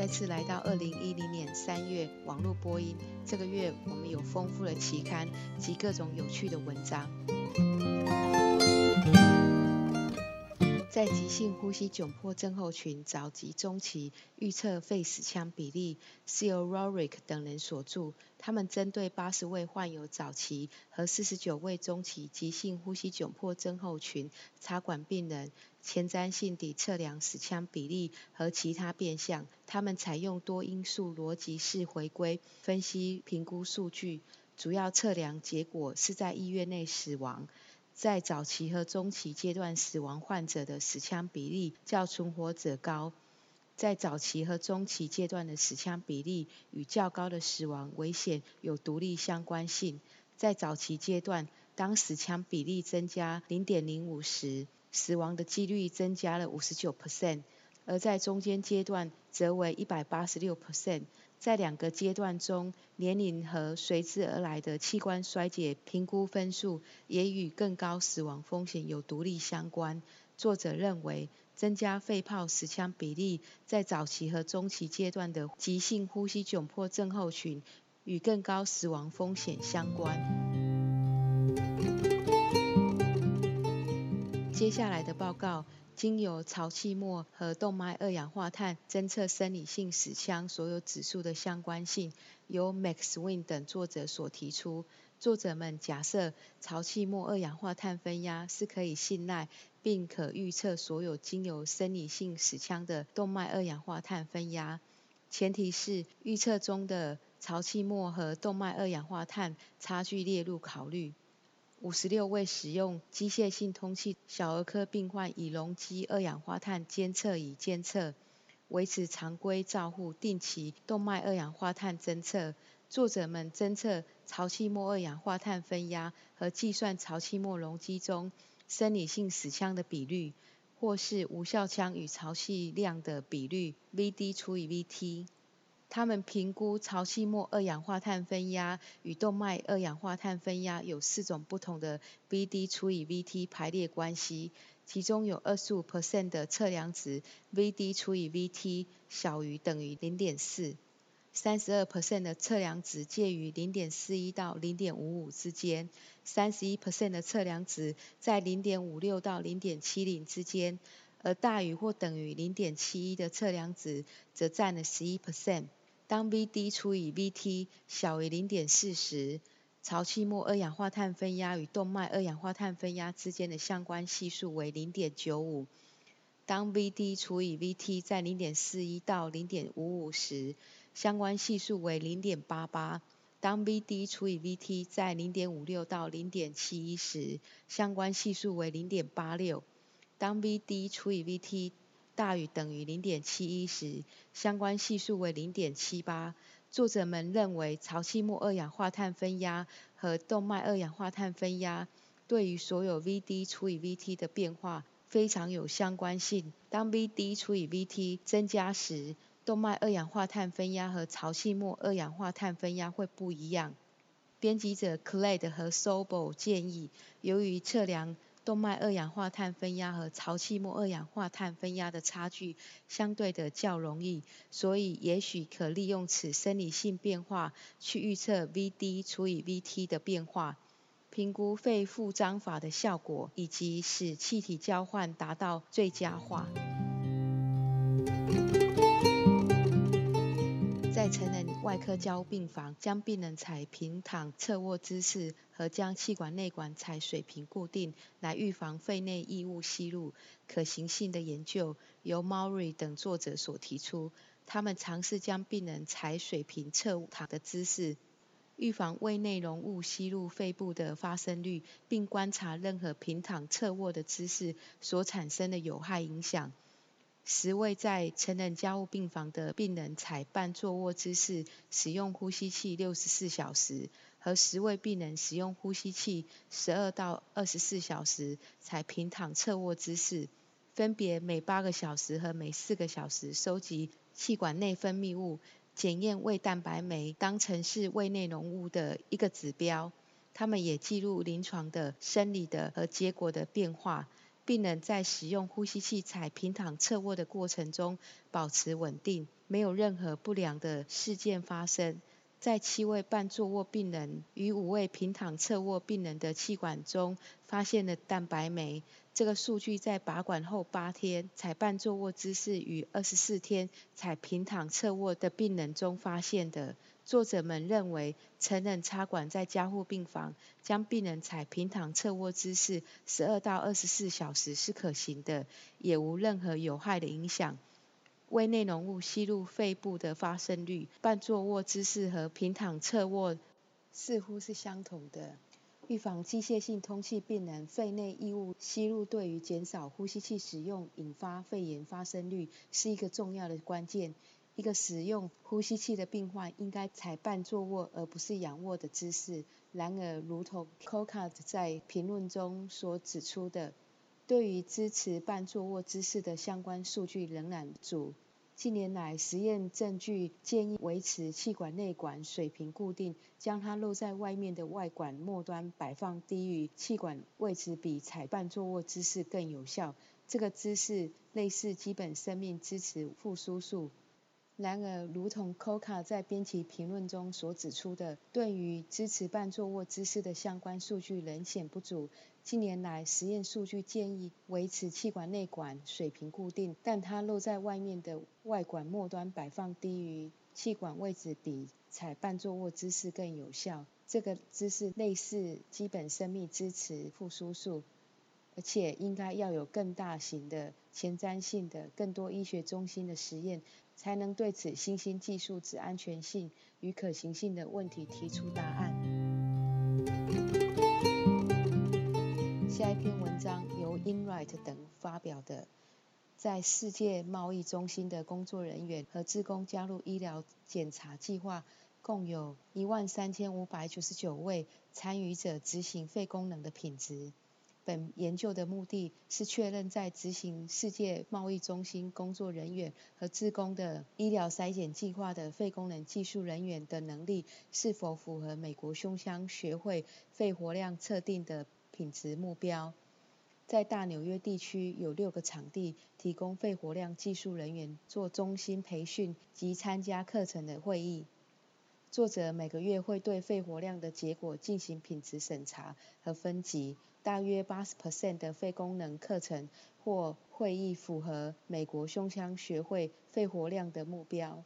再次来到二零一零年三月网络播音。这个月我们有丰富的期刊及各种有趣的文章。在急性呼吸窘迫症候群早及中期预测肺死腔比例是由 Rorick 等人所著。他们针对八十位患有早期和四十九位中期急性呼吸窘迫症候群插管病人，前瞻性地测量死腔比例和其他变项。他们采用多因素逻辑式回归分析评估数据，主要测量结果是在医院内死亡。在早期和中期阶段死亡患者的死腔比例较存活者高。在早期和中期阶段的死腔比例与较高的死亡危险有独立相关性。在早期阶段，当死腔比例增加零点零五时，死亡的几率增加了五十九 percent，而在中间阶段则为一百八十六 percent，在两个阶段中，年龄和随之而来的器官衰竭评估分数也与更高死亡风险有独立相关。作者认为，增加肺泡死腔比例在早期和中期阶段的急性呼吸窘迫症候群与更高死亡风险相关。接下来的报告。经由潮气末和动脉二氧化碳侦测生理性死腔所有指数的相关性，由 Max Win 等作者所提出。作者们假设潮气末二氧化碳分压是可以信赖并可预测所有经由生理性死腔的动脉二氧化碳分压，前提是预测中的潮气末和动脉二氧化碳差距列入考虑。五十六位使用机械性通气小儿科病患以容积二氧化碳监测仪监测，维持常规照护，定期动脉二氧化碳侦测。作者们侦测潮气末二氧化碳分压和计算潮气末容积中生理性死腔的比率，或是无效腔与潮气量的比率 （Vd 除以 Vt）。他们评估潮气末二氧化碳分压与动脉二氧化碳分压有四种不同的 Vd 除以 Vt 排列关系，其中有二十五 percent 的测量值 Vd 除以 Vt 小于等于零点四，三十二 percent 的测量值介于零点四一到零点五五之间，三十一 percent 的测量值在零点五六到零点七零之间，而大于或等于零点七一的测量值则占了十一 percent。当 Vd 除以 Vt 小于零点四时，潮气末二氧化碳分压与动脉二氧化碳分压之间的相关系数为零点九五。当 Vd 除以 Vt 在零点四一到零点五五时，相关系数为零点八八。当 Vd 除以 Vt 在零点五六到零点七一时，相关系数为零点八六。当 Vd 除以 Vt 大于等于零点七一时，相关系数为零点七八。作者们认为潮气末二氧化碳分压和动脉二氧化碳分压对于所有 Vd 除以 Vt 的变化非常有相关性。当 Vd 除以 Vt 增加时，动脉二氧化碳分压和潮气末二氧化碳分压会不一样。编辑者 c l a d 和 Sobel 建议，由于测量动脉二氧化碳分压和潮气末二氧化碳分压的差距相对的较容易，所以也许可利用此生理性变化去预测 Vd 除以 Vt 的变化，评估肺复张法的效果，以及使气体交换达到最佳化。成人外科交病房，将病人采平躺侧卧姿势和将气管内管采水平固定，来预防肺内异物吸入。可行性的研究由 Maury 等作者所提出。他们尝试将病人采水平侧躺的姿势，预防胃内容物吸入肺部的发生率，并观察任何平躺侧卧的姿势所产生的有害影响。十位在成人加护病房的病人采半坐卧姿势，使用呼吸器六十四小时，和十位病人使用呼吸器十二到二十四小时，采平躺侧卧姿势，分别每八个小时和每四个小时收集气管内分泌物，检验胃蛋白酶，当成是胃内容物的一个指标。他们也记录临床的生理的和结果的变化。病人在使用呼吸器采平躺侧卧的过程中保持稳定，没有任何不良的事件发生。在七位半坐卧病人与五位平躺侧卧病人的气管中发现了蛋白酶。这个数据在拔管后八天采半坐卧姿势与二十四天采平躺侧卧的病人中发现的。作者们认为，成人插管在加护病房将病人采平躺侧卧姿势十二到二十四小时是可行的，也无任何有害的影响。胃内容物吸入肺部的发生率，半坐卧姿势和平躺侧卧似乎是相同的。预防机械性通气病人肺内异物吸入对于减少呼吸器使用引发肺炎发生率是一个重要的关键。一个使用呼吸器的病患应该采半坐卧而不是仰卧的姿势。然而，如同 Coca 在评论中所指出的。对于支持半坐卧姿势的相关数据仍然不足。近年来，实验证据建议维持气管内管水平固定，将它露在外面的外管末端摆放低于气管位置比采半坐卧姿势更有效。这个姿势类似基本生命支持复苏术。然而，如同 Coca 在编辑评论中所指出的，对于支持半坐卧姿势的相关数据仍显不足。近年来，实验数据建议维持气管内管水平固定，但它露在外面的外管末端摆放低于气管位置比采半坐卧姿势更有效。这个姿势类似基本生命支持复苏术。而且应该要有更大型的前瞻性的、更多医学中心的实验，才能对此新兴技术之安全性与可行性的问题提出答案。下一篇文章由 Inright 等发表的，在世界贸易中心的工作人员和职工加入医疗检查计划，共有一万三千五百九十九位参与者执行肺功能的品质。本研究的目的是确认在执行世界贸易中心工作人员和职工的医疗筛检计划的肺功能技术人员的能力是否符合美国胸腔学会肺活量测定的品质目标。在大纽约地区有六个场地提供肺活量技术人员做中心培训及参加课程的会议。作者每个月会对肺活量的结果进行品质审查和分级。大约八十 percent 的肺功能课程或会议符合美国胸腔学会肺活量的目标。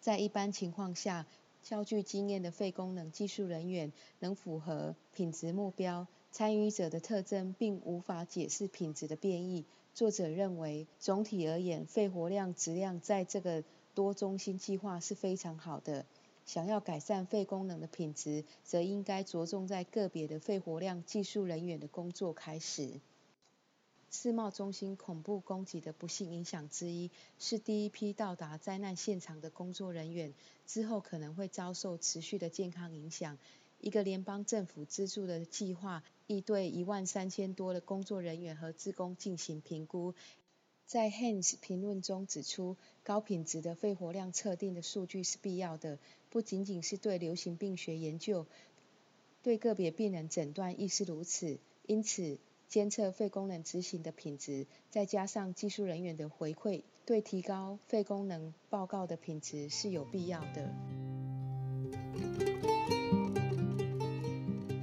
在一般情况下，较具经验的肺功能技术人员能符合品质目标。参与者的特征并无法解释品质的变异。作者认为，总体而言，肺活量质量在这个多中心计划是非常好的。想要改善肺功能的品质，则应该着重在个别的肺活量技术人员的工作开始。世贸中心恐怖攻击的不幸影响之一，是第一批到达灾难现场的工作人员之后可能会遭受持续的健康影响。一个联邦政府资助的计划，亦对一万三千多的工作人员和职工进行评估。在 Hans 评论中指出，高品质的肺活量测定的数据是必要的，不仅仅是对流行病学研究，对个别病人诊断亦是如此。因此，监测肺功能执行的品质，再加上技术人员的回馈，对提高肺功能报告的品质是有必要的。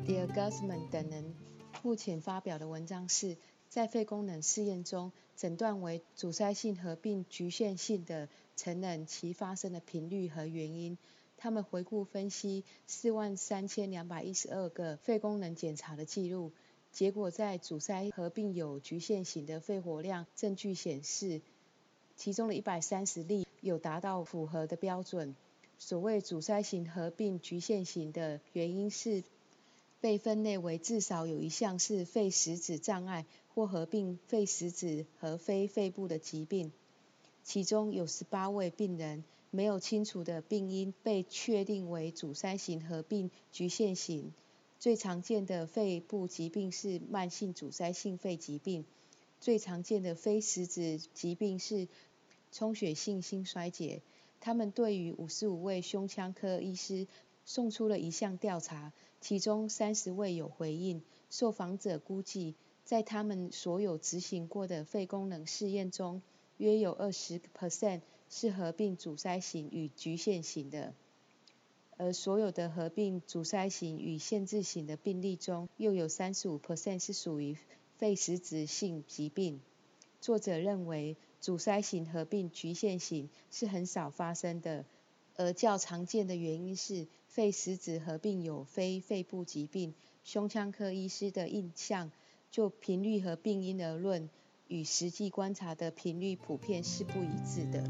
Dear Guzman 等人目前发表的文章是。在肺功能试验中，诊断为阻塞性合并局限性的成人其发生的频率和原因。他们回顾分析四万三千两百一十二个肺功能检查的记录，结果在阻塞合并有局限型的肺活量证据显示，其中的一百三十例有达到符合的标准。所谓阻塞型合并局限型的原因是。被分类为至少有一项是肺实质障碍或合并肺实质和非肺部的疾病，其中有十八位病人没有清楚的病因被确定为阻塞型合并局限型。最常见的肺部疾病是慢性阻塞性肺疾病，最常见的非实质疾病是充血性心衰竭。他们对于五十五位胸腔科医师送出了一项调查。其中三十位有回应，受访者估计在他们所有执行过的肺功能试验中，约有二十 percent 是合并阻塞型与局限型的。而所有的合并阻塞型与限制型的病例中，又有三十五 percent 是属于肺实质性疾病。作者认为，阻塞型合并局限型是很少发生的，而较常见的原因是肺实质合并有非肺部疾病。胸腔科医师的印象，就频率和病因而论，与实际观察的频率普遍是不一致的。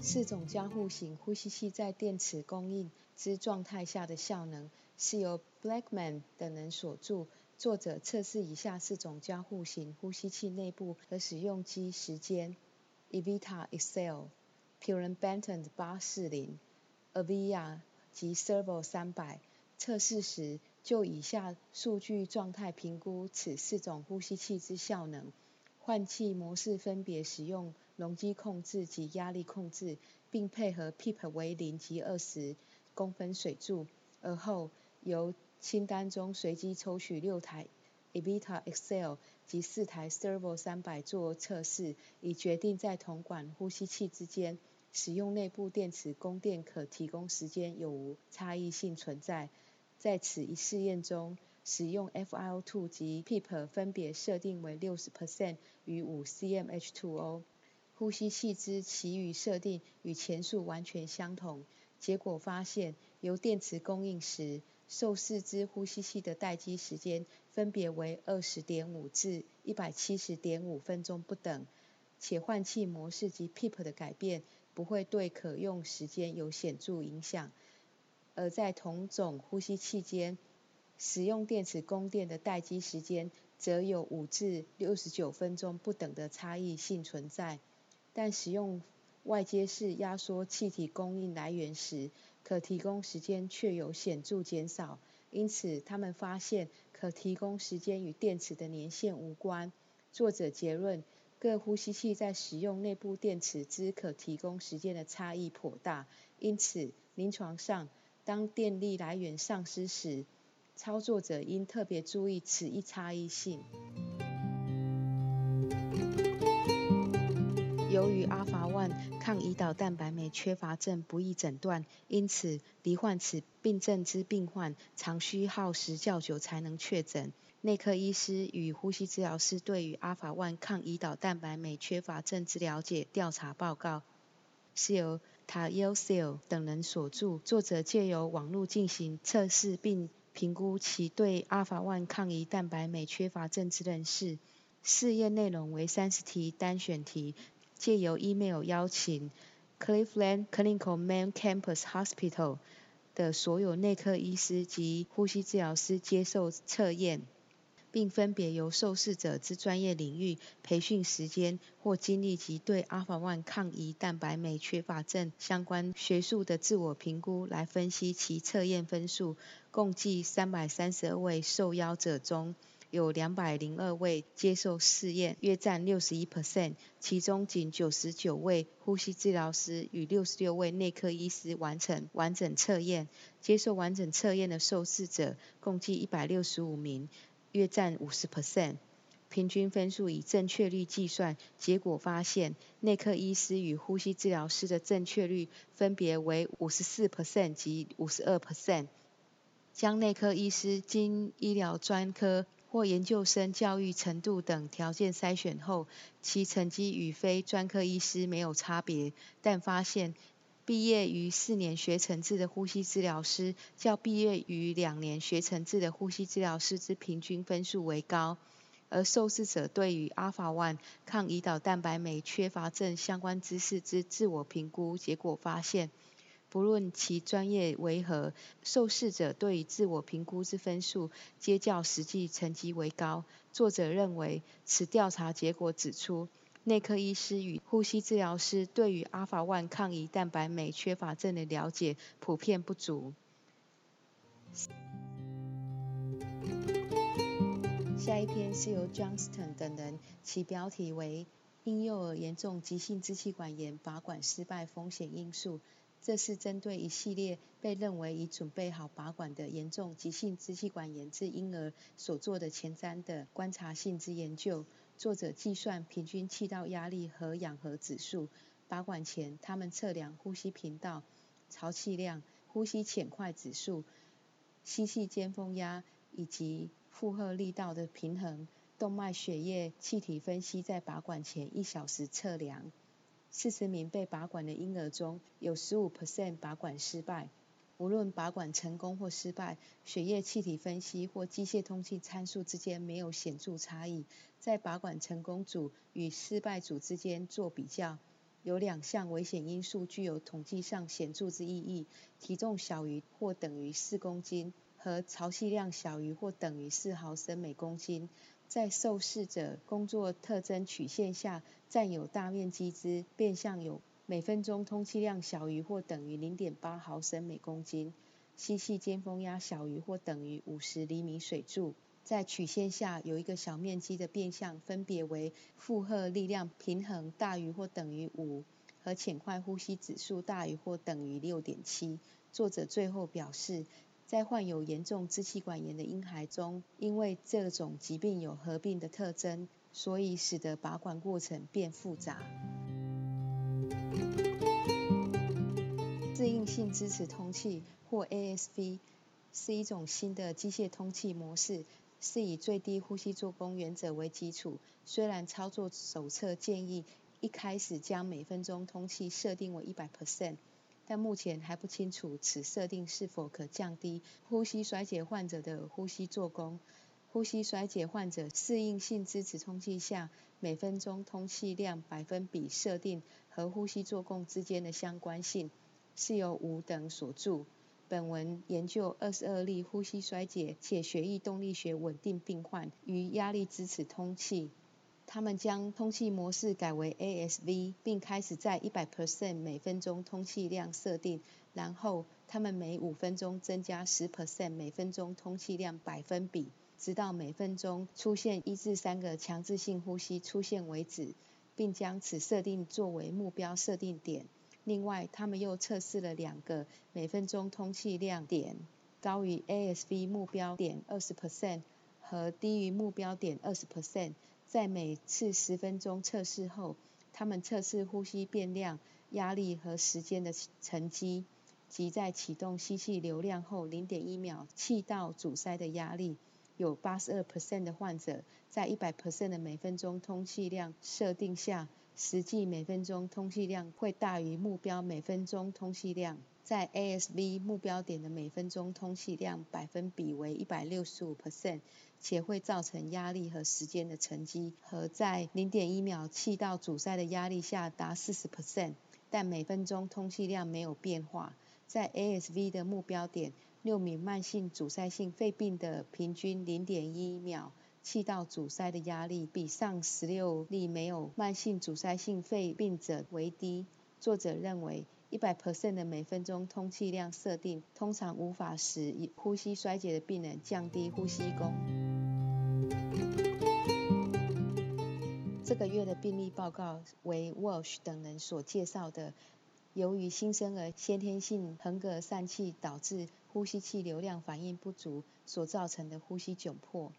四种交互型呼吸器在电磁供应之状态下的效能，是由 Blackman 等人所著。作者测试以下四种交互型呼吸器内部和使用机时间：Evita Excel、Pure Benton 八四零、Avia 及 Servo 三百。测试时就以下数据状态评估此四种呼吸器之效能。换气模式分别使用容积控制及压力控制，并配合 PEEP 为零及二十公分水柱。而后由清单中随机抽取六台 Evita Excel 及四台 Servo 三百做测试，以决定在同管呼吸器之间使用内部电池供电可提供时间有无差异性存在。在此一试验中。使用 FiO2 及 PEEP 分别设定为六十 percent 与五 cmH2O，呼吸器之其余设定与前述完全相同。结果发现，由电池供应时，受试之呼吸器的待机时间分别为二十点五至一百七十点五分钟不等，且换气模式及 PEEP 的改变不会对可用时间有显著影响。而在同种呼吸器间，使用电池供电的待机时间，则有五至六十九分钟不等的差异性存在。但使用外接式压缩气体供应来源时，可提供时间却有显著减少。因此，他们发现可提供时间与电池的年限无关。作者结论：各呼吸器在使用内部电池之可提供时间的差异颇大。因此，临床上，当电力来源丧失时，操作者应特别注意此一差异性。由于阿法 one 抗胰岛蛋白酶缺乏症不易诊断，因此罹患此病症之病患常需耗时较久才能确诊。内科医师与呼吸治疗师对于阿法 one 抗胰岛蛋白酶缺乏症之了解调查报告，是由 Tayosio 等人所著。作者借由网络进行测试并评估其对阿法 one 抗胰蛋白酶缺乏症之认识。试验内容为三十题单选题，借由 email 邀请 Cleveland Clinical Main Campus Hospital 的所有内科医师及呼吸治疗师接受测验。并分别由受试者之专业领域、培训时间或经历及对阿法万抗胰蛋白酶缺乏症相关学术的自我评估来分析其测验分数。共计三百三十二位受邀者中，有两百零二位接受试验，约占六十一 percent。其中仅九十九位呼吸治疗师与六十六位内科医师完成完整测验。接受完整测验的受试者共计一百六十五名。约占五十 percent，平均分数以正确率计算，结果发现内科医师与呼吸治疗师的正确率分别为五十四 percent 及五十二 percent。将内科医师经医疗专科或研究生教育程度等条件筛选后，其成绩与非专科医师没有差别，但发现。毕业于四年学程制的呼吸治疗师，较毕业于两年学程制的呼吸治疗师之平均分数为高。而受试者对于阿法万抗胰岛蛋白酶缺乏症相关知识之自我评估结果发现，不论其专业为何，受试者对于自我评估之分数皆较实际成绩为高。作者认为，此调查结果指出。内科医师与呼吸治疗师对于阿法 -1 抗胰蛋白酶缺乏症的了解普遍不足。下一篇是由 Johnston 等人，其标题为“婴幼儿严重急性支气管炎拔管失败风险因素”，这是针对一系列被认为已准备好拔管的严重急性支气管炎之婴儿所做的前瞻的观察性之研究。作者计算平均气道压力和氧合指数。拔管前，他们测量呼吸频道、潮气量、呼吸浅快指数、吸气尖峰压以及负荷力道的平衡。动脉血液气体分析在拔管前一小时测量。四十名被拔管的婴儿中有十五 percent 拔管失败。无论拔管成功或失败，血液气体分析或机械通气参数之间没有显著差异。在拔管成功组与失败组之间做比较。有两项危险因素具有统计上显著之意义：体重小于或等于四公斤和潮气量小于或等于四毫升每公斤。在受试者工作特征曲线下，占有大面积之变相有每分钟通气量小于或等于零点八毫升每公斤，吸气尖峰压小于或等于五十厘米水柱。在曲线下有一个小面积的变相，分别为负荷力量平衡大于或等于五和浅快呼吸指数大于或等于六点七。作者最后表示，在患有严重支气管炎的婴孩中，因为这种疾病有合并的特征，所以使得拔管过程变复杂。适应性支持通气或 ASV 是一种新的机械通气模式。是以最低呼吸做功原则为基础。虽然操作手册建议一开始将每分钟通气设定为一百 percent，但目前还不清楚此设定是否可降低呼吸衰竭患者的呼吸做功。呼吸衰竭患者适应性支持通气下每分钟通气量百分比设定和呼吸做功之间的相关性，是由吴等所著。本文研究二十二例呼吸衰竭且血液动力学稳定病患与压力支持通气。他们将通气模式改为 ASV，并开始在一百 percent 每分钟通气量设定，然后他们每五分钟增加十 percent 每分钟通气量百分比，直到每分钟出现一至三个强制性呼吸出现为止，并将此设定作为目标设定点。另外，他们又测试了两个每分钟通气量点，高于 ASV 目标点二十 percent 和低于目标点二十 percent。在每次十分钟测试后，他们测试呼吸变量、压力和时间的沉积，即在启动吸气流量后零点一秒气道阻塞的压力。有八十二 percent 的患者在一百 percent 的每分钟通气量设定下。实际每分钟通气量会大于目标每分钟通气量，在 ASV 目标点的每分钟通气量百分比为一百六十五 percent，且会造成压力和时间的沉积，和在零点一秒气道阻塞的压力下达四十 percent，但每分钟通气量没有变化。在 ASV 的目标点，六名慢性阻塞性肺病的平均零点一秒。气道阻塞的压力比上十六例没有慢性阻塞性肺病者为低。作者认为，一百 percent 的每分钟通气量设定通常无法使呼吸衰竭的病人降低呼吸功。这个月的病例报告为 Walsh 等人所介绍的，由于新生儿先天性横膈疝气导致呼吸器流量反应不足所造成的呼吸窘迫。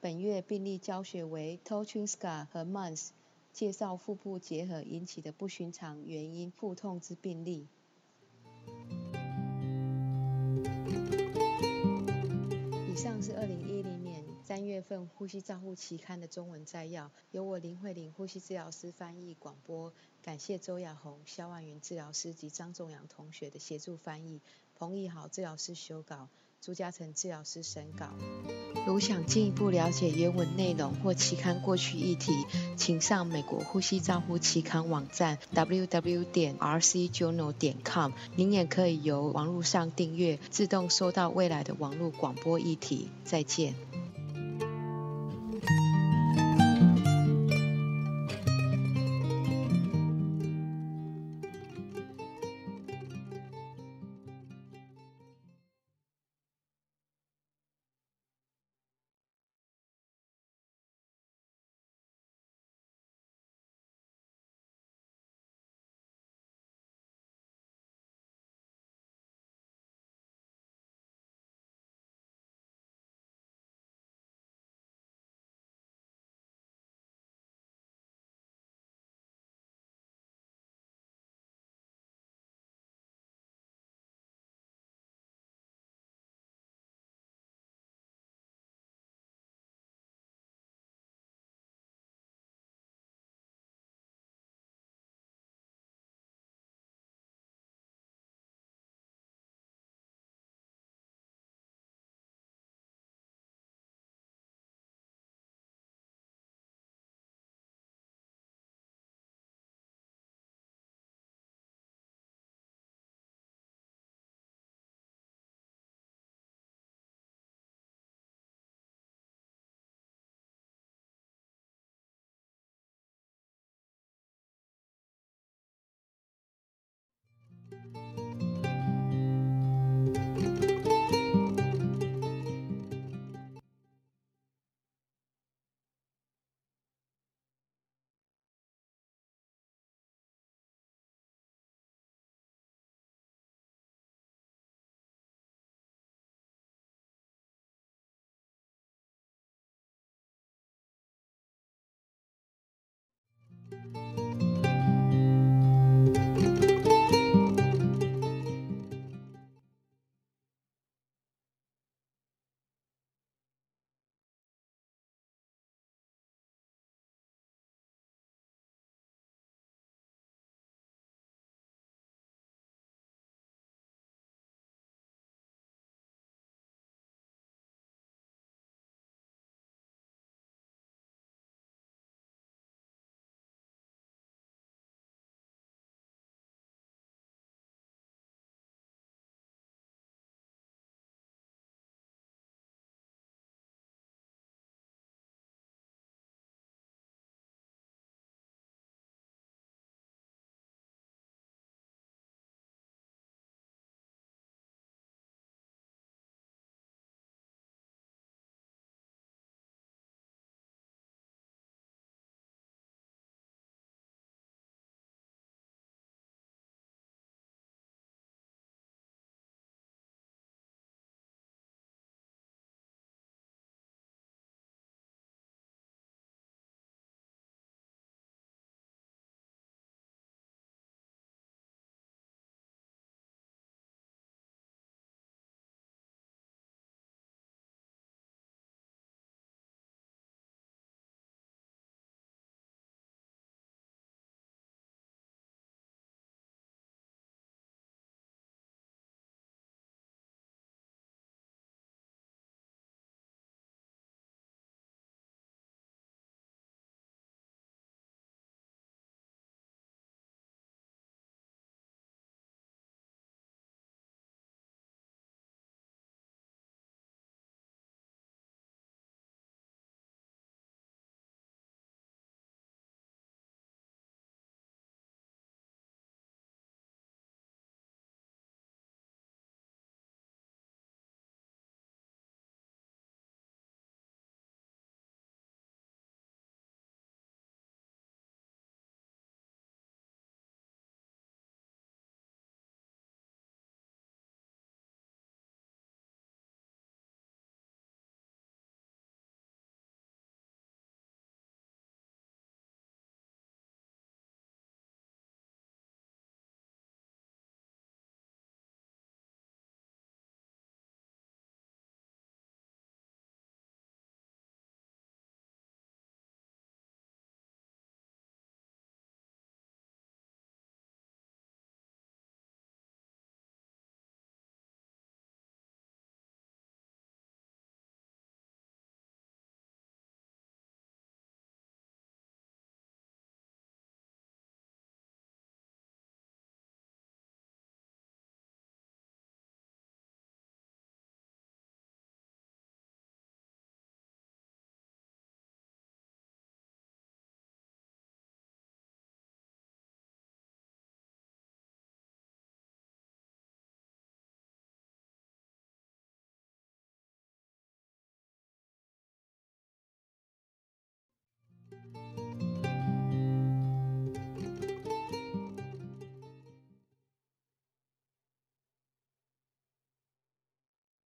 本月病例教学为 Tochinska 和 Mans 介绍腹部结合引起的不寻常原因腹痛之病例。以上是二零一零年三月份《呼吸照护期刊》的中文摘要，由我林慧玲呼吸治疗师翻译广播。感谢周亚红、肖万云治疗师及张仲阳同学的协助翻译，彭义豪治疗师修稿。朱嘉诚治疗师审稿。如想进一步了解原文内容或期刊过去议题，请上美国呼吸照护期刊网站 www 点 rcjournal 点 com。您也可以由网络上订阅，自动收到未来的网络广播议题。再见。